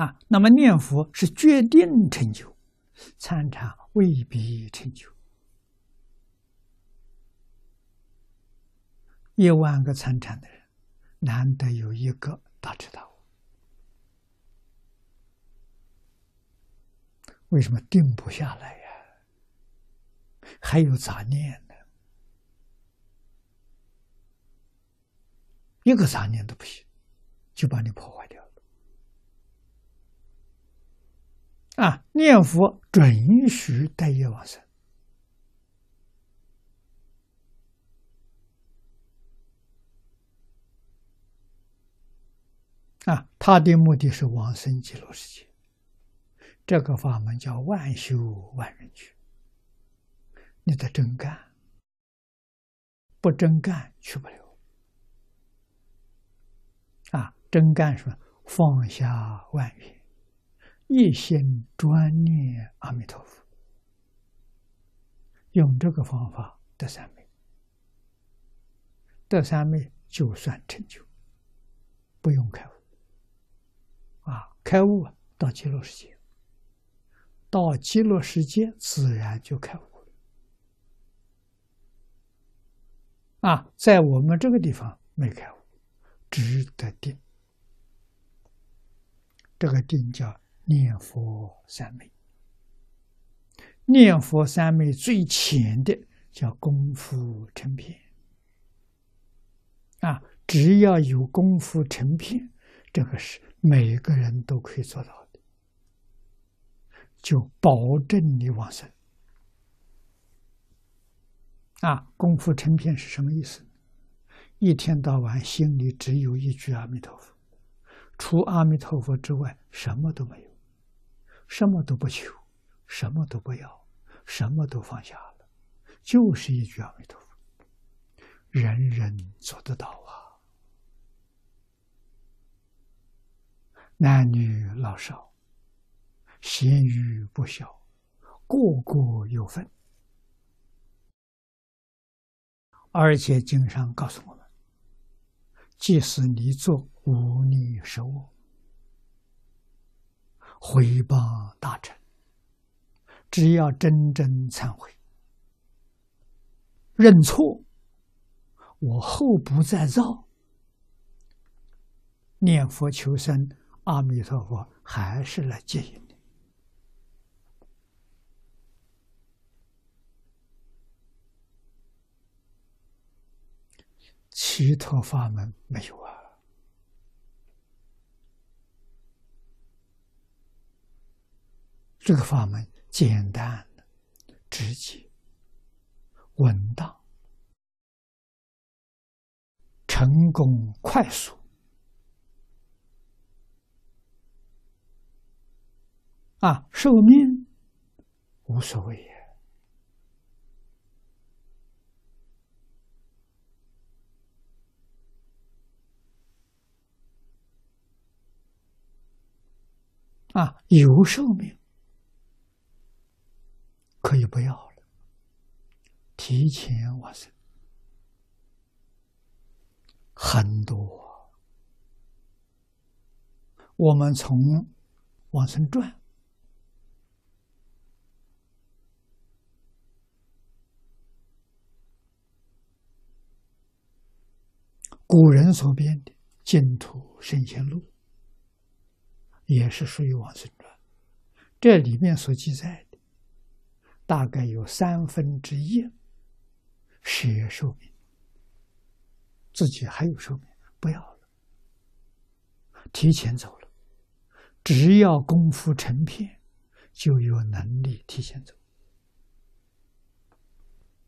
啊，那么念佛是决定成就，参禅未必成就。一万个参禅的人，难得有一个大彻大悟。为什么定不下来呀？还有杂念呢，一个杂念都不行，就把你破坏掉啊，念佛准许带业往生。啊，他的目的是往生极乐世界。这个法门叫万修万人去，你得真干，不真干去不了。啊，真干什么？放下万缘，一心专念阿弥陀佛，用这个方法得三昧，得三昧就算成就，不用开悟。啊，开悟到极乐世界。到极乐世界，自然就开悟了。啊，在我们这个地方没开悟，只得定。这个定叫念佛三昧。念佛三昧最浅的叫功夫成片。啊，只要有功夫成片，这个是每个人都可以做到的。就保证你往生啊！功夫成片是什么意思？一天到晚心里只有一句阿弥陀佛，除阿弥陀佛之外什么都没有，什么都不求，什么都不要，什么都放下了，就是一句阿弥陀佛，人人做得到啊！男女老少。咸鱼不小，个个有份。而且经上告诉我们，即使你做无逆十恶，回报大臣，只要真正忏悔、认错，我后不再造，念佛求生，阿弥陀佛还是来接引。其他法门没有啊，这个法门简单、直接、稳当、成功快速啊，寿命无所谓。啊，有寿命可以不要了，提前往生很多。我们从往生传，古人所编的《净土圣贤录》。也是属于往生传，这里面所记载的，大概有三分之一是寿命，自己还有寿命，不要了，提前走了，只要功夫成片，就有能力提前走。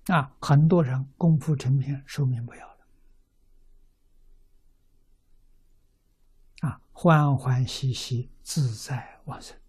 啊，很多人功夫成片，寿命不要了。啊，欢欢喜喜，自在往生。